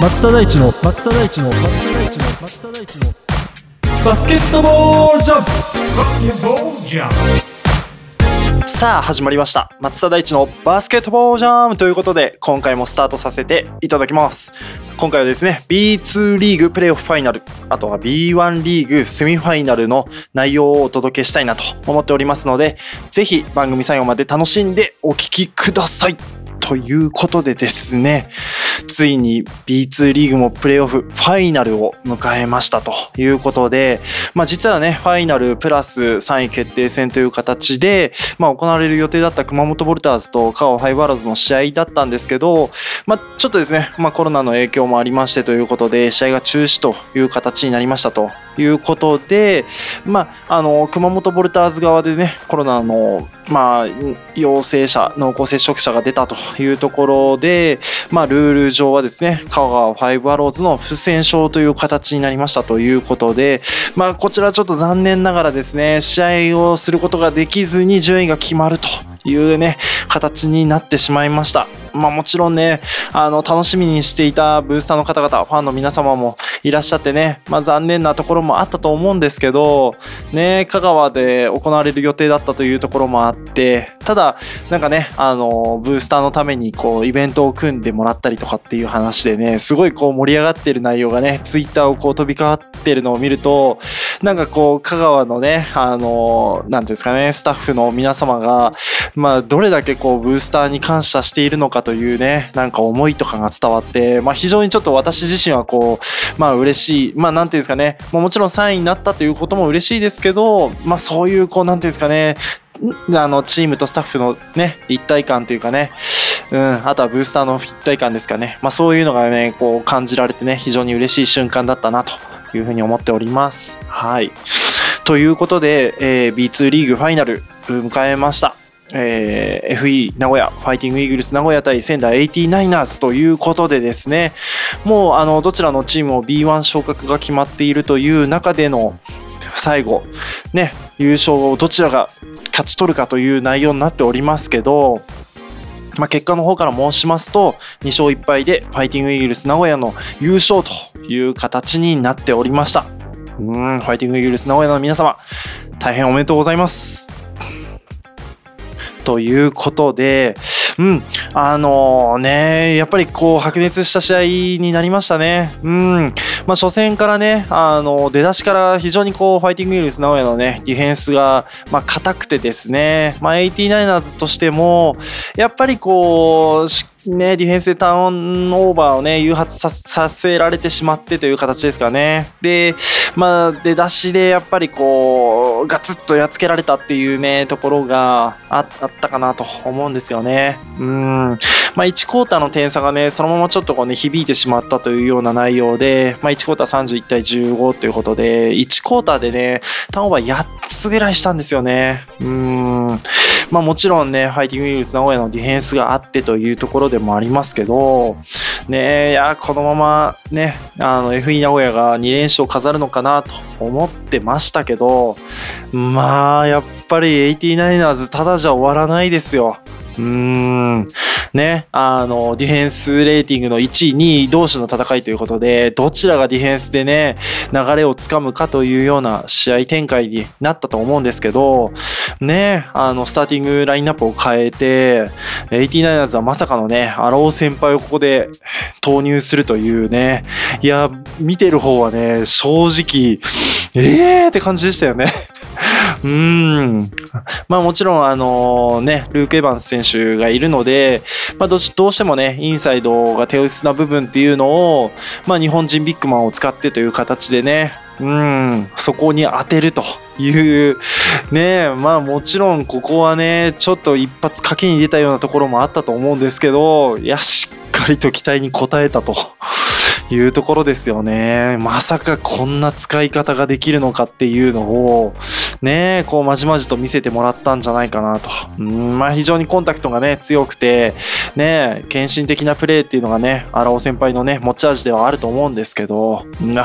松田大地の松田大地の松田大地の松田大地のバスケットボバスケットボールジャンプさあ始まりました。松田大地のバスケットボールジャームということで今回もスタートさせていただきます。今回はですね B2 リーグプレーオフファイナルあとは B1 リーグセミファイナルの内容をお届けしたいなと思っておりますのでぜひ番組最後まで楽しんでお聴きください。ということでですねついに B2 リーグもプレーオフファイナルを迎えましたということで、まあ、実はねファイナルプラス3位決定戦という形で、まあ、行われる予定だった熊本ボルターズと香川ファイバーラーズの試合だったんですけど、まあ、ちょっとですね、まあ、コロナの影響もありましてということで試合が中止という形になりましたということで、まあ、あの熊本ボルターズ側でねコロナの、まあ、陽性者濃厚接触者が出たというところで、まあ、ルール上はですね香川ファイブアローズの不戦勝という形になりましたということで、まあ、こちらちょっと残念ながらですね試合をすることができずに順位が決まるというね形になってしまいました。まあ、もちろんねあの楽しみにしていたブースターの方々ファンの皆様もいらっしゃってね、まあ、残念なところもあったと思うんですけどね香川で行われる予定だったというところもあってただなんかねあのブースターのためにこうイベントを組んでもらったりとかっていう話でねすごいこう盛り上がってる内容がねツイッターをこう飛び交ってるのを見るとなんかこう香川のねあのなんていうんですかねスタッフの皆様がまあどれだけこうブースターに感謝しているのかというねなんか思いとかが伝わって、まあ、非常にちょっと私自身はこうまあ嬉しいまあなんていうんですかねまもちろん3位になったということも嬉しいですけどまあそういうこうなんていうんですかねあのチームとスタッフのね一体感というかねうん、あとはブースターの一体感ですかね、まあ、そういうのがねこう感じられてね非常に嬉しい瞬間だったなというふうに思っております。はいということで、えー B2 リーグファイナル迎えました。えー FE 名古屋ファイティングイーグルス名古屋対仙台 89ers ということでですねもうあのどちらのチームも B1 昇格が決まっているという中での最後ね優勝をどちらが勝ち取るかという内容になっておりますけどまあ、結果の方から申しますと2勝1敗でファイティングイーグルス名古屋の優勝という形になっておりました。うんファイティングイーグルス名古屋の皆様大変おめでとうございます。ということで、うん、あのね、やっぱりこう白熱した試合になりましたね。うん、まあ初戦からね、あの出だしから非常にこうファイティングイーグルス名古屋のねディフェンスがまあ硬くてですね、まあ 89ers としてもやっぱりこうしね、ディフェンスでターンオーバーをね、誘発させられてしまってという形ですかね。で、まあ、出だしでやっぱりこう、ガツッとやっつけられたっていうね、ところがああったかなと思うんですよね。うん。まあ、1クォーターの点差がね、そのままちょっとこうね、響いてしまったというような内容で、まあ、1クォーター31対15ということで、1クォーターでね、ターンオーバー8つぐらいしたんですよね。うん。まあもちろんね、ファイティングイーグルス名古屋のディフェンスがあってというところでもありますけど、ねいや、このままね、あの FE 名古屋が2連勝飾るのかなと思ってましたけど、まあ、やっぱり 89ers ただじゃ終わらないですよ。うん。ね、あのディフェンスレーティングの1位、2位同士の戦いということで、どちらがディフェンスでね、流れをつかむかというような試合展開になったと思うんですけど、ね、あのスターティングラインナップを変えて、89ers はまさかのね、アロー先輩をここで投入するというね、いや、見てる方はね、正直、えーって感じでしたよね。うん。まあもちろん、あのね、ルーク・エヴァンス選手がいるので、まあどうどうしてもね、インサイドが手薄な部分っていうのを、まあ日本人ビッグマンを使ってという形でね、うん、そこに当てるという、ね、まあもちろんここはね、ちょっと一発賭けに出たようなところもあったと思うんですけど、いや、しっかりと期待に応えたと。いうところですよね。まさかこんな使い方ができるのかっていうのをねえ、こう、まじまじと見せてもらったんじゃないかなと。うん、まあ、非常にコンタクトがね、強くて、ね、献身的なプレーっていうのがね、荒尾先輩のね、持ち味ではあると思うんですけど、な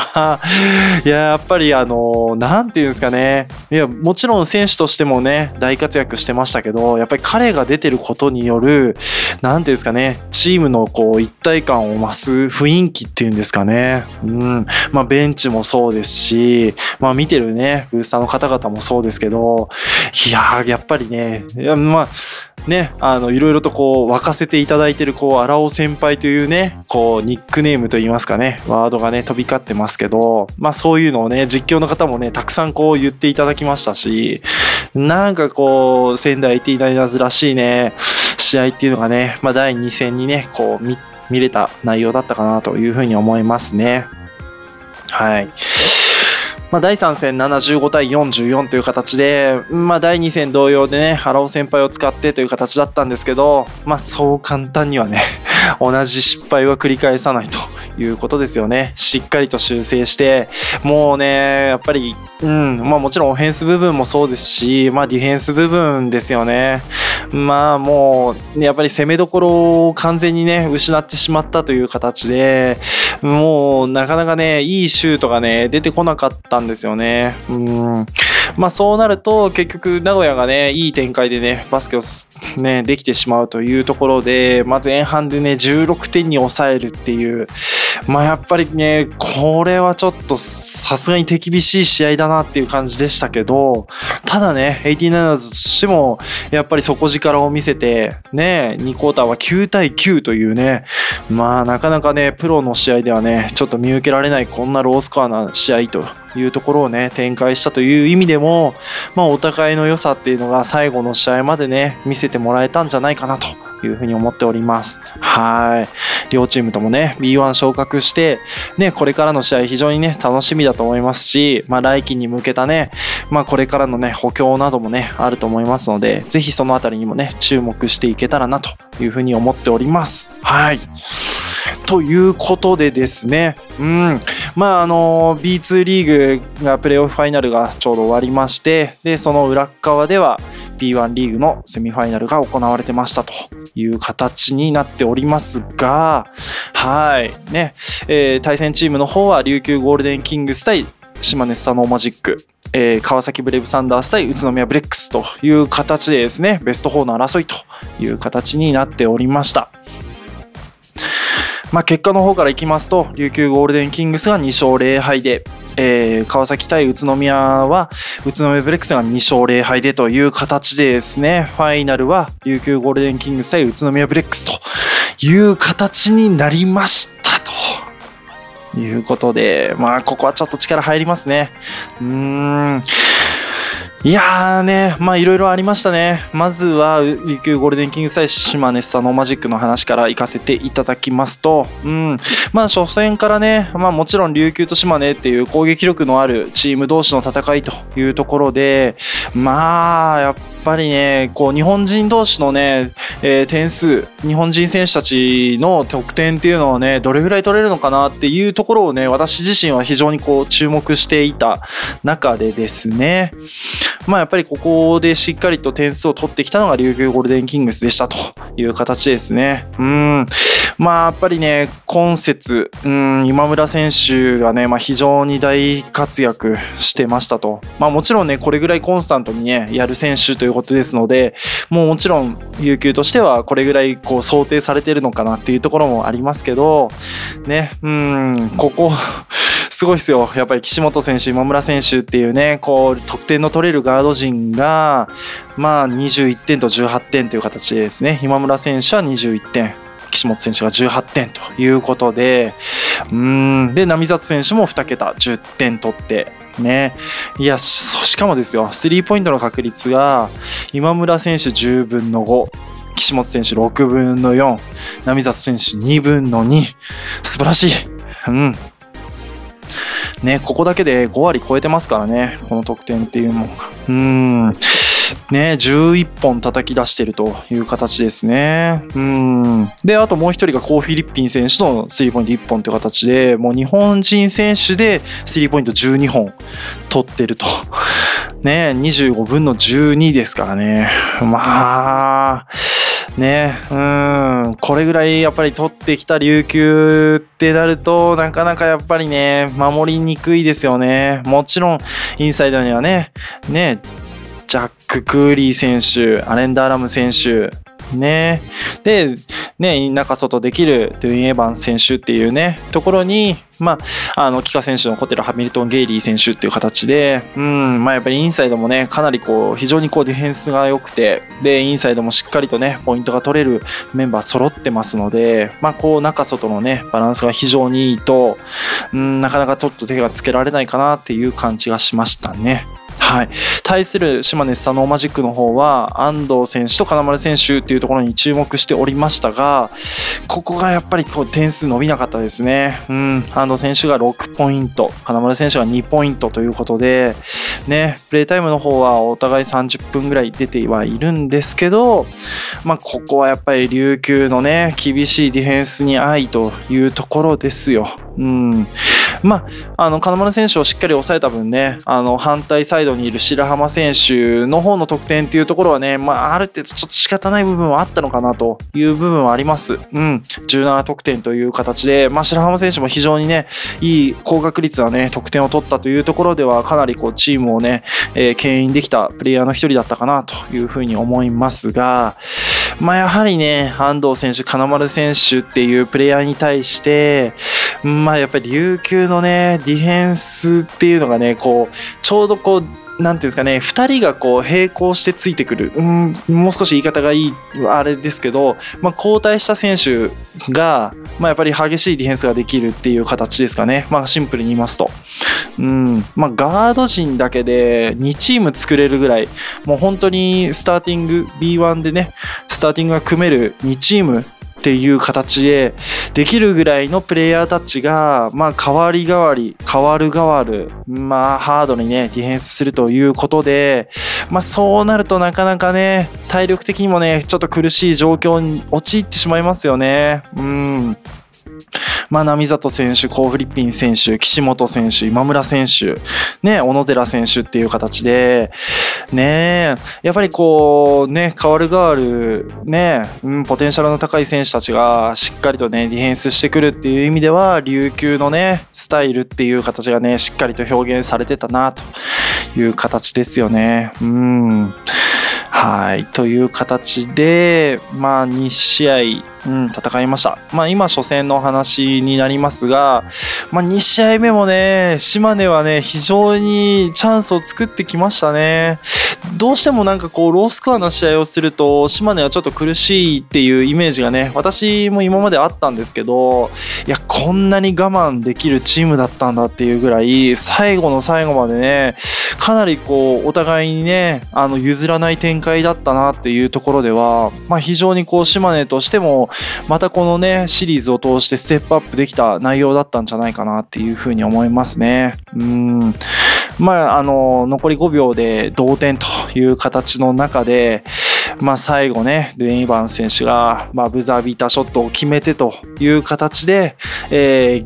いや、やっぱりあの、なんていうんですかね、いや、もちろん選手としてもね、大活躍してましたけど、やっぱり彼が出てることによる、なんていうんですかね、チームのこう、一体感を増す雰囲気っていうんですかね。うん。まあ、ベンチもそうですし、まあ、見てるね、ブースターの方々もそうですけど、いや、やっぱりね、いやまあ、ね、あの、いろいろとこう、沸かせていただいてる、こう、荒尾先輩というね、こう、ニックネームといいますかね、ワードがね、飛び交ってますけど、まあ、そういうのをね、実況の方もね、たくさんこう言っていただきましたし、なんかこう、仙台 IT ナイナーズらしいね、試合っていうのがね、まあ、第2戦にね、こう、見、見れた内容だったかなというふうに思いますね。はい。まあ、第3戦75対44という形で、まあ、第2戦同様でね、ハロー先輩を使ってという形だったんですけど、まあ、そう簡単にはね、同じ失敗は繰り返さないということですよね。しっかりと修正して、もうね、やっぱり、うん、まあもちろんオフェンス部分もそうですし、まあディフェンス部分ですよね。まあもう、やっぱり攻めどころを完全にね、失ってしまったという形で、もうなかなかね、いいシュートがね、出てこなかったんですよね。うん。まあそうなると、結局名古屋がね、いい展開でね、バスケをね、できてしまうというところで、まあ前半でね、16点に抑えるっていう、まあやっぱりね、これはちょっとさすがに手厳しい試合だなっていう感じでしたけど、ただね、89ers としても、やっぱり底力を見せて、ね、2クォーターは9対9というね、まあなかなかね、プロの試合ではね、ちょっと見受けられないこんなロースコアな試合というところをね、展開したという意味でも、まあお互いの良さっていうのが最後の試合までね、見せてもらえたんじゃないかなというふうに思っております。はい。両チームともね、B1 昇格して、ね、これからの試合非常にね、楽しみだと思いますし、まあ来季に向けたね、まあこれからのね、補強などもね、あると思いますので、ぜひそのあたりにもね、注目していけたらなというふうに思っております。はい。ということでですね、うん、まああの B2 リーグがプレーオフファイナルがちょうど終わりまして、で、その裏側では B1 リーグのセミファイナルが行われてましたという形になっておりますが、はい、ね、えー対戦チームの方は琉球ゴールデンキングス対島根スサノーマジック、えー川崎ブレイブサンダース対宇都宮ブレックスという形でですね、ベスト4の争いという形になっておりました。まあ、結果の方からいきますと、琉球ゴールデンキングスが2勝0敗で、えー川崎対宇都宮は、宇都宮ブレックスが2勝0敗でという形でですね、ファイナルは琉球ゴールデンキングス対宇都宮ブレックスという形になりましたと。いうことで、まあ、ここはちょっと力入りますね。うーん。いやーね、まあいろいろありましたね。まずは、琉球ゴールデンキングス対島根スサノーマジックの話から行かせていただきますと、うん、まあ初戦からね、まあもちろん琉球と島根っていう攻撃力のあるチーム同士の戦いというところで、まあ、やっぱりね、こう日本人同士のね、えー点数、日本人選手たちの得点っていうのはね、どれぐらい取れるのかなっていうところをね、私自身は非常にこう注目していた中でですね、まあやっぱりここでしっかりと点数を取ってきたのが琉球ゴールデンキングスでしたという形ですね。うん。まあやっぱりね、今節、うん、今村選手がね、まあ非常に大活躍してましたと。まあもちろんね、これぐらいコンスタントにね、やる選手ということですので、もうもちろん琉球としてはこれぐらいこう想定されてるのかなっていうところもありますけど、ね、うん、ここ、すごいですよ。やっぱり岸本選手、今村選手っていうね、こう、得点の取れるガード陣が、まあ、21点と18点という形でですね、今村選手は21点。岸本選手が18点ということで、うーん、で、並里選手も2桁、10点取って、ね。いや、ししかもですよ、スリーポイントの確率が、今村選手10分の5、岸本選手6分の4、並里選手2分の2、素晴らしい。うん。ね、ここだけで5割超えてますからね、この得点っていうのが。うん。ね、11本叩き出してるという形ですね。うん。で、あともう一人がコー・フィリッピン選手のスリーポイント1本という形で、もう日本人選手でスリーポイント12本取ってると。ね、25分の12ですからね。まあ、ね、うん、これぐらいやっぱり取ってきた琉球ってなると、なかなかやっぱりね、守りにくいですよね。もちろん、インサイドにはね、ね、ジャック・クーリー選手、アレンダーラム選手、ね。で、ね、中外できるドゥイン・エヴァン選手っていうね、ところに、まあ、あの、帰化選手の残ってるハミルトン・ゲイリー選手っていう形で、うん、まあやっぱりインサイドもね、かなりこう、非常にこうディフェンスが良くて、で、インサイドもしっかりとね、ポイントが取れるメンバー揃ってますので、まあこう、中外のね、バランスが非常にいいと、うん、なかなかちょっと手がつけられないかなっていう感じがしましたね。はい、対する島根スサノーマジックの方は安藤選手と金丸選手っていうところに注目しておりましたがここがやっぱりこう点数伸びなかったですね、うん、安藤選手が6ポイント金丸選手が2ポイントということで、ね、プレータイムの方はお互い30分ぐらい出てはいるんですけど、まあ、ここはやっぱり琉球のね厳しいディフェンスに愛というところですよ。うん、まあ、あの金丸選手をしっかり抑えた分ねあの反対サイドにいる白浜選手の方の得点っていうところはね、まあ、ある程度ちょっと仕方ない部分はあったのかなという部分はあります。うん、17得点という形で、まあ、白浜選手も非常にねいい高確率なね得点を取ったというところではかなりこうチームをね、えー、牽引できたプレイヤーの一人だったかなというふうに思いますが、まあ、やはりね安藤選手金丸選手っていうプレイヤーに対して、まあやっぱり琉球のね、ディフェンスっていうのがね、こう、ちょうどこう、なんていうんですかね、2人がこう並行してついてくる、うん、もう少し言い方がいい、あれですけど、まあ、交代した選手が、まあ、やっぱり激しいディフェンスができるっていう形ですかね、まあ、シンプルに言いますと。うんまあ、ガード陣だけで2チーム作れるぐらい、もう本当にスターティング、B1 でね、スターティングが組める2チームっていう形でできるぐらいのプレイヤーたちが、まあ、変わり代わり、変わる変わる、まあ、ハードにね、ディフェンスするということで、まあ、そうなるとなかなかね、体力的にもね、ちょっと苦しい状況に陥ってしまいますよね。うん。まあ、並里選手、コー・フリッピン選手、岸本選手、今村選手、ね、小野寺選手っていう形で、ねやっぱりこう、ね、変わる変わる、ね、うん、ポテンシャルの高い選手たちがしっかりとね、ディフェンスしてくるっていう意味では、琉球のね、スタイルっていう形がね、しっかりと表現されてたな、という形ですよね。うん。はい。という形で、まあ、2試合、うん、戦いました。まあ、今、初戦の話になりますが、まあ、2試合目もね、島根はね、非常にチャンスを作ってきましたね。どうしてもなんかこう、ロースコアな試合をすると、島根はちょっと苦しいっていうイメージがね、私も今まであったんですけど、いや、こんなに我慢できるチームだったんだっていうぐらい、最後の最後までね、かなりこう、お互いにね、あの、譲らない展開だったなっていうところでは、まあ、非常にこう、島根としても、またこのね、シリーズを通してステップアップできた内容だったんじゃないかなっていうふうに思いますね。うん。まあ、あの、残り5秒で同点という形の中で、まあ、最後ね、ドゥエン・イバン選手が、まあ、ブザービーターショットを決めてという形で、えー、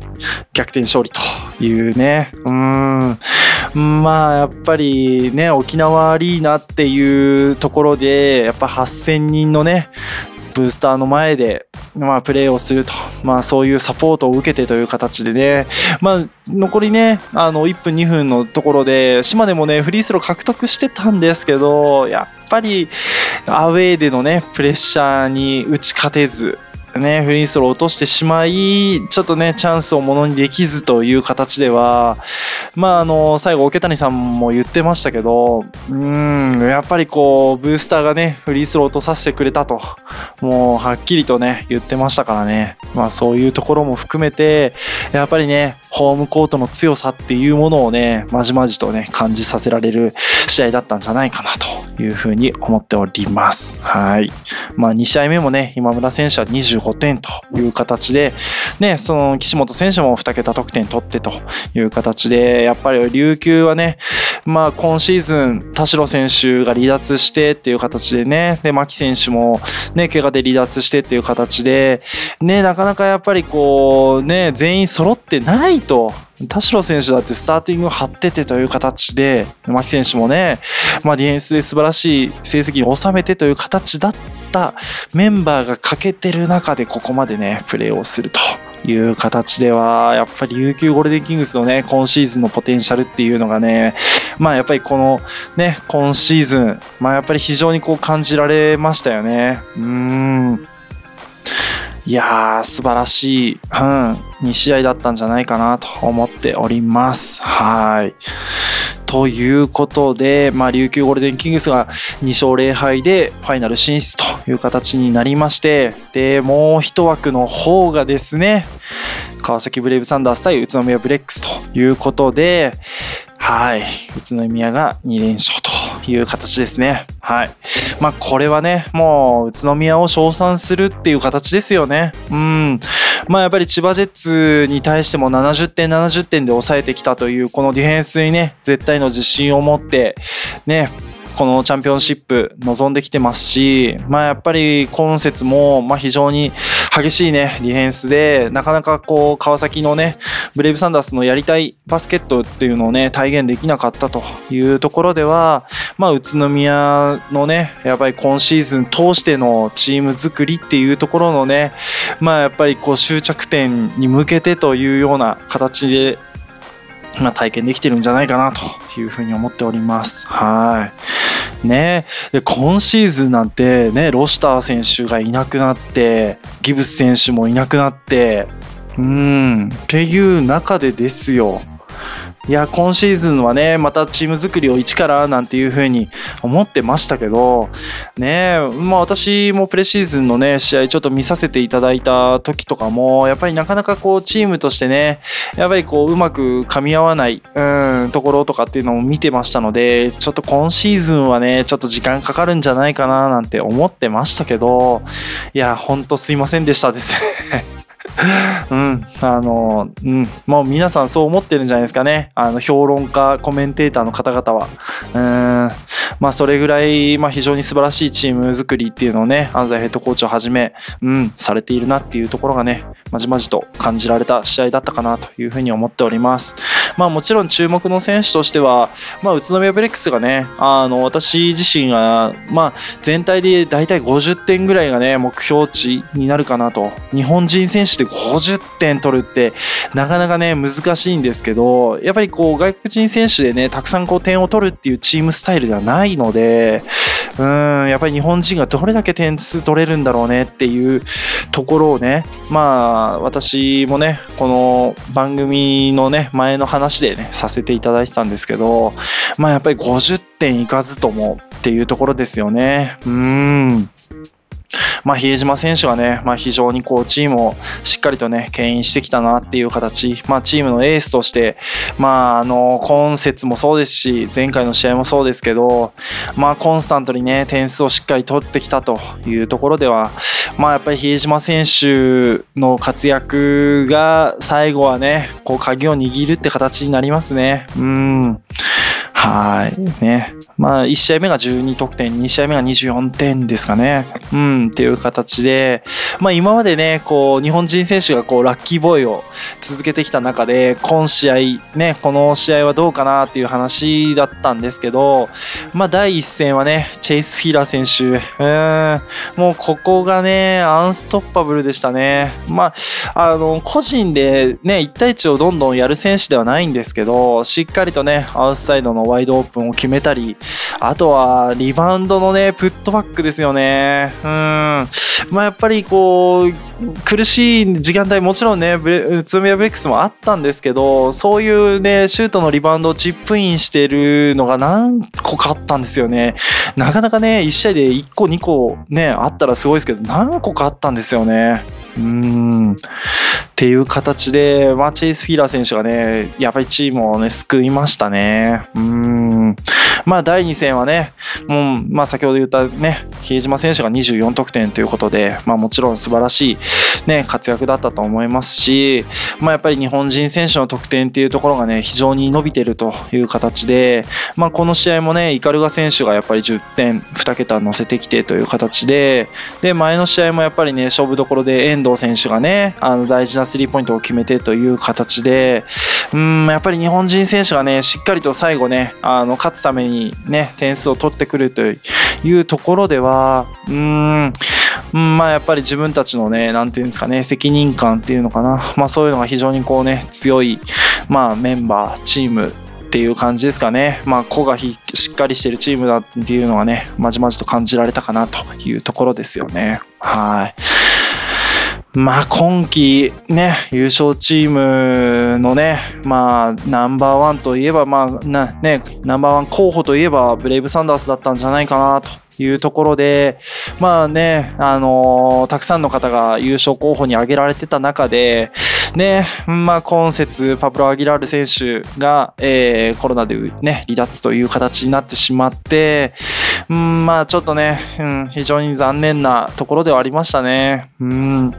逆転勝利というね、うん。まあ、やっぱりね、沖縄アリーナっていうところで、やっぱ8000人のね、ブースターの前で、まあ、プレーをすると、まあ、そういうサポートを受けてという形でね、まあ、残りね、あの、1分、2分のところで、島根もね、フリースロー獲得してたんですけど、やっぱり、アウェーでのね、プレッシャーに打ち勝てず、ね、フリースロー落としてしまい、ちょっとね、チャンスをものにできずという形では、まあ、あの、最後、桶谷さんも言ってましたけど、うん、やっぱりこう、ブースターがね、フリースロー落とさせてくれたと、もう、はっきりとね、言ってましたからね。まあ、そういうところも含めて、やっぱりね、ホームコートの強さっていうものをね、まじまじとね、感じさせられる試合だったんじゃないかなというふうに思っております。はい。まあ、2試合目もね、今村選手は5点という形で、ね、その岸本選手も2桁得点取ってという形で、やっぱり琉球はね、まあ、今シーズン、田代選手が離脱してっていう形でね、で、牧選手もね、怪我で離脱してっていう形で、ね、なかなかやっぱりこう、ね、全員揃ってないと、田代選手だってスターティングを張っててという形で、牧選手もね、まあ、ディフェンスで素晴らしい成績を収めてという形だったメンバーが欠けてる中でここまでね、プレーをすると。いう形では、やっぱり琉球ゴールデンキングスのね、今シーズンのポテンシャルっていうのがね、まあやっぱりこのね、今シーズン、まあやっぱり非常にこう感じられましたよね。うん。いやー、素晴らしい、うん、2試合だったんじゃないかなと思っております。はい。ということで、まあ、琉球ゴールデンキングスが2勝0敗でファイナル進出という形になりまして、で、もう一枠の方がですね、川崎ブレイブサンダース対宇都宮ブレックスということで、はい、宇都宮が2連勝という形ですね。はい。まあこれはね、もう宇都宮を称賛するっていう形ですよね。うん。まあやっぱり千葉ジェッツに対しても70点70点で抑えてきたというこのディフェンスにね、絶対の自信を持って、ね、このチャンピオンシップ望んできてますし、まあやっぱり今節もまあ非常に激しいね、ディフェンスで、なかなかこう川崎のね、ブレイブサンダースのやりたいバスケットっていうのをね、体現できなかったというところでは、まあ宇都宮のね、やっぱり今シーズン通してのチーム作りっていうところのね、まあやっぱりこう終着点に向けてというような形でまあ、体験できてるんじゃないかなというふうに思っております。はい。ねで今シーズンなんてね、ロシター選手がいなくなって、ギブス選手もいなくなって、うん、っていう中でですよ。いや、今シーズンはね、またチーム作りを一からなんていうふうに思ってましたけど、ねまあ私もプレシーズンのね、試合ちょっと見させていただいた時とかも、やっぱりなかなかこうチームとしてね、やっぱりこううまく噛み合わない、うん、ところとかっていうのも見てましたので、ちょっと今シーズンはね、ちょっと時間かかるんじゃないかななんて思ってましたけど、いや、ほんとすいませんでしたです。うん、あの、うん、もう皆さんそう思ってるんじゃないですかね。あの、評論家、コメンテーターの方々は。うん、まあ、それぐらい、まあ、非常に素晴らしいチーム作りっていうのをね、安西ヘッドコーチをはじめ、うん、されているなっていうところがね、まじまじと感じられた試合だったかなというふうに思っております。まあ、もちろん注目の選手としては、まあ、宇都宮ブレックスがね、あの、私自身が、まあ、全体で大体50点ぐらいがね、目標値になるかなと。日本人選手で50点取るって、なかなかね、難しいんですけど、やっぱりこう、外国人選手でね、たくさんこう、点を取るっていうチームスタイルではないので、うん、やっぱり日本人がどれだけ点数取れるんだろうねっていうところをね、まあ、私もね、この番組のね、前の話でね、させていただいてたんですけど、まあ、やっぱり50点いかずともっていうところですよね。うん。まあ、比江島選手はね、まあ、非常にこうチームをしっかりとね、牽引してきたなっていう形、まあ、チームのエースとして、まあ、あの、今節もそうですし、前回の試合もそうですけど、まあ、コンスタントにね、点数をしっかり取ってきたというところでは、まあ、やっぱり比江島選手の活躍が最後はね、こう、鍵を握るって形になりますね。うん。はい。ね。まあ、1試合目が12得点、2試合目が24点ですかね。うん、っていう形で、まあ今までね、こう、日本人選手がこう、ラッキーボーイを続けてきた中で、今試合、ね、この試合はどうかなっていう話だったんですけど、まあ第一戦はね、チェイス・フィラー選手、うん、もうここがね、アンストッパブルでしたね。まあ、あの、個人でね、1対1をどんどんやる選手ではないんですけど、しっかりとね、アウトサイドのワイドオープンを決めたり、あとはリバウンドのね、プットバックですよね。うん。まあやっぱりこう、苦しい時間帯もちろんね、宇都宮ブレックスもあったんですけど、そういうね、シュートのリバウンドをチップインしてるのが何個かあったんですよね。なかなかね、1試合で1個2個ね、あったらすごいですけど、何個かあったんですよね。うん。っていう形で、まあ、チェイス・フィーラー選手がね、やっぱりチームをね、救いましたね。うん。まあ、第2戦はね、もう、まあ、先ほど言ったね、比江島選手が24得点ということで、まあ、もちろん素晴らしい、ね、活躍だったと思いますし、まあ、やっぱり日本人選手の得点っていうところがね、非常に伸びてるという形で、まあ、この試合もね、イカルガ選手がやっぱり10点、2桁乗せてきてという形で、で、前の試合もやっぱりね、勝負どころで遠藤選手がね、あの大事なスリーポイントを決めてという形で、うん、やっぱり日本人選手がね、しっかりと最後ね、あの勝つためにね、点数を取ってくるというところでは、うん、うんまあやっぱり自分たちのね、なんていうんですかね、責任感っていうのかな、まあそういうのが非常にこうね、強い、まあメンバー、チーム、っていう感じですかね。まあ、個がしっかりしてるチームだっていうのはね、まじまじと感じられたかなというところですよね。はい。まあ今季ね、優勝チームのね、まあナンバーワンといえば、まあなね、ナンバーワン候補といえばブレイブサンダースだったんじゃないかなというところで、まあね、あのーたくさんの方が優勝候補に挙げられてた中で、ね、まあ今節パブロ・アギラール選手が、えーコロナでね、離脱という形になってしまって、うん、まあちょっとね、うん、非常に残念なところではありましたね。うん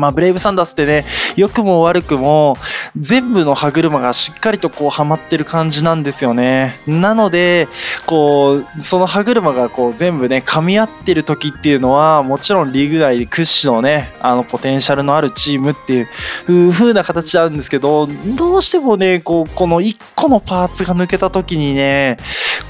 まあ、ブレイブサンダースってね、良くも悪くも、全部の歯車がしっかりとこうはまってる感じなんですよね。なので、こう、その歯車がこう全部ね、噛み合ってる時っていうのは、もちろんリーグ内屈指のね、あの、ポテンシャルのあるチームっていう風な形あるんですけど、どうしてもね、こう、この一個のパーツが抜けた時にね、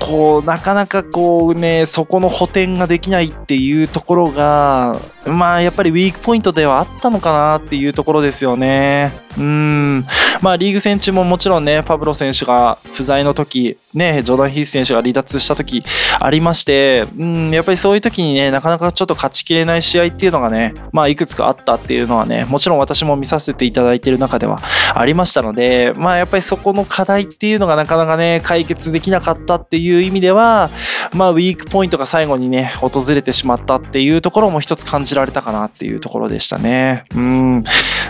こう、なかなかこうね、そこの補填ができないっていうところが、まあ、やっぱりウィークポイントではあったのかなっていうところですよね。うん。まあ、リーグ戦中ももちろんね、パブロ選手が不在の時、ね、ジョーダン・ヒース選手が離脱した時ありまして、うん、やっぱりそういう時にね、なかなかちょっと勝ちきれない試合っていうのがね、まあ、いくつかあったっていうのはね、もちろん私も見させていただいてる中ではありましたので、まあ、やっぱりそこの課題っていうのがなかなかね、解決できなかったっていう意味では、まあ、ウィークポイントが最後にね、訪れてしまったっていうところも一つ感じられたかなっていうところでしたね。うん。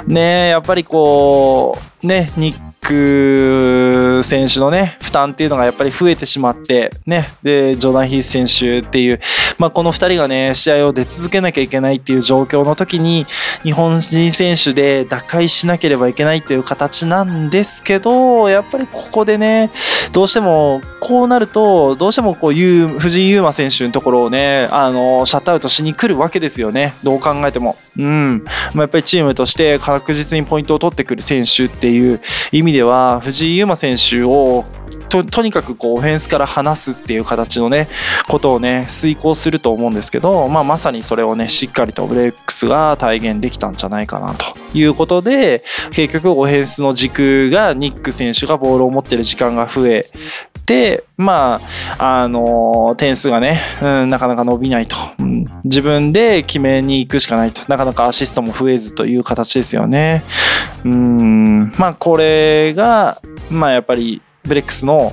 ねやっぱりこう、ね、ニック選手のね、負担っていうのがやっぱり増えてしまって、ね、で、ジョーダン・ヒース選手っていう、まあ、この2人がね、試合を出続けなきゃいけないっていう状況の時に、日本人選手で打開しなければいけないっていう形なんですけど、やっぱりここでね、どうしても、こうなると、どうしてもこう、ゆう藤井祐眞選手のところをね、あの、シャットアウトしに来るわけですよね。どう考えても。うん。まあ、やっぱりチームとして確実にポイントを取ってくる選手っていう意味では、藤井優馬選手をととにかくこうオフェンスから離すっていう形のねことをね遂行すると思うんですけど、まあ、まさにそれをねしっかりとブレックスが体現できたんじゃないかなということで結局オフェンスの軸がニック選手がボールを持ってる時間が増えてまああの点数がね、うん、なかなか伸びないと、うん、自分で決めに行くしかないと。なかなかアシストも増えずという形ですよね。うん。まあこれがまあやっぱりブレックスの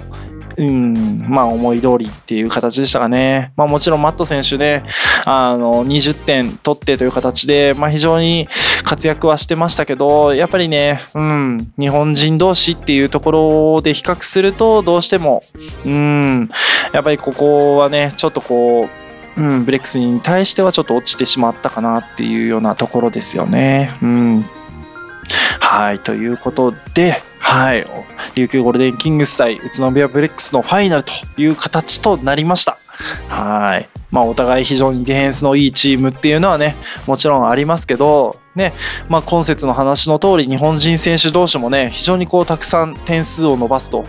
うん、まあ思い通りっていう形でしたかね。まあもちろんマット選手ね、あの、20点取ってという形で、まあ非常に活躍はしてましたけど、やっぱりね、うん、日本人同士っていうところで比較すると、どうしても、うん、やっぱりここはね、ちょっとこう、うん、ブレックスに対してはちょっと落ちてしまったかなっていうようなところですよね。うん。はい、ということで、はい、琉球ゴールデンキングス対宇都宮ブレックスのファイナルという形となりました。はい。まあ、お互い非常にディフェンスのいいチームっていうのはね、もちろんありますけど、ね、まあ、今節の話の通り、日本人選手同士もね、非常にこう、たくさん点数を伸ばすと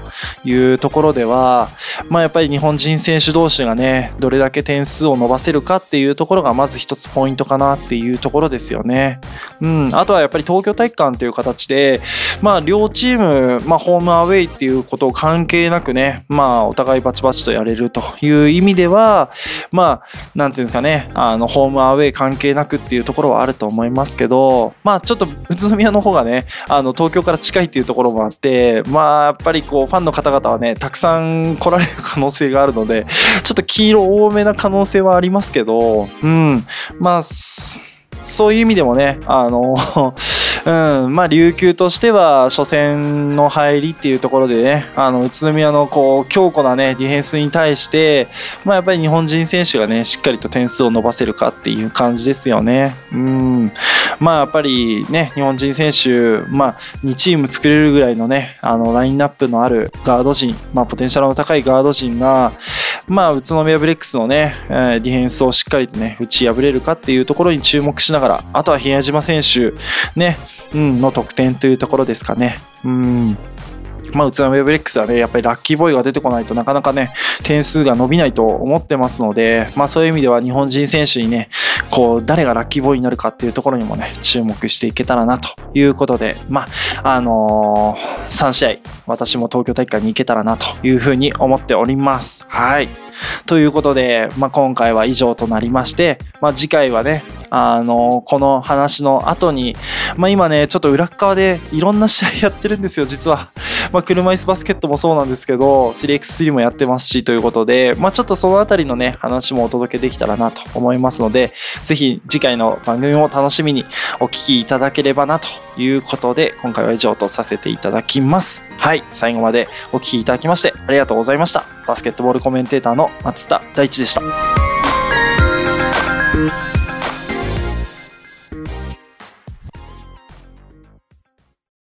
いうところでは、まあ、やっぱり日本人選手同士がね、どれだけ点数を伸ばせるかっていうところが、まず一つポイントかなっていうところですよね。うん。あとはやっぱり東京体育館っていう形で、まあ、両チーム、まあ、ホームアウェイっていうことを関係なくね、まあ、お互いバチバチとやれるという意味では、まあ、なんていうんですかね、あの、ホームアウェイ関係なくっていうところはあると思いますけど、まあ、ちょっと宇都宮の方がね、あの、東京から近いっていうところもあって、まあ、やっぱりこう、ファンの方々はね、たくさん来られる可能性があるので、ちょっと黄色多めな可能性はありますけど、うん、まあ、そういう意味でもね、あの、うん、まあ琉球としては初戦の入りっていうところでね、あの宇都宮のこう強固なねディフェンスに対して、まあやっぱり日本人選手がねしっかりと点数を伸ばせるかっていう感じですよね。うん、まあやっぱりね日本人選手、まあ2チーム作れるぐらいのねあのラインナップのあるガード陣、まあポテンシャルの高いガード陣が、まあ宇都宮ブレックスのね、ディフェンスをしっかりとね打ち破れるかっていうところに注目しながら、あとは比江島選手ね。うん、の得点というところですかね。うん。まあ、宇都宮ブレックスはね、やっぱりラッキーボーイが出てこないとなかなかね、点数が伸びないと思ってますので、まあそういう意味では日本人選手にね、こう、誰がラッキーボーイになるかっていうところにもね、注目していけたらなということで、まあ、あのー3試合、私も東京大会に行けたらなというふうに思っております。はい。ということで、まあ今回は以上となりまして、まあ次回はね、あのこの話の後に、まあ今ね、ちょっと裏側でいろんな試合やってるんですよ、実は。まあ車椅子バスケットもそうなんですけど、3x3 もやってますしということで、まあちょっとそのあたりのね、話もお届けできたらなと思いますので、ぜひ次回の番組も楽しみにお聞きいただければなということで、今回は以上とさせていただきます。はい、最後までお聞きいただきましてありがとうございました。バスケットボールコメンテーターの松田大地でした。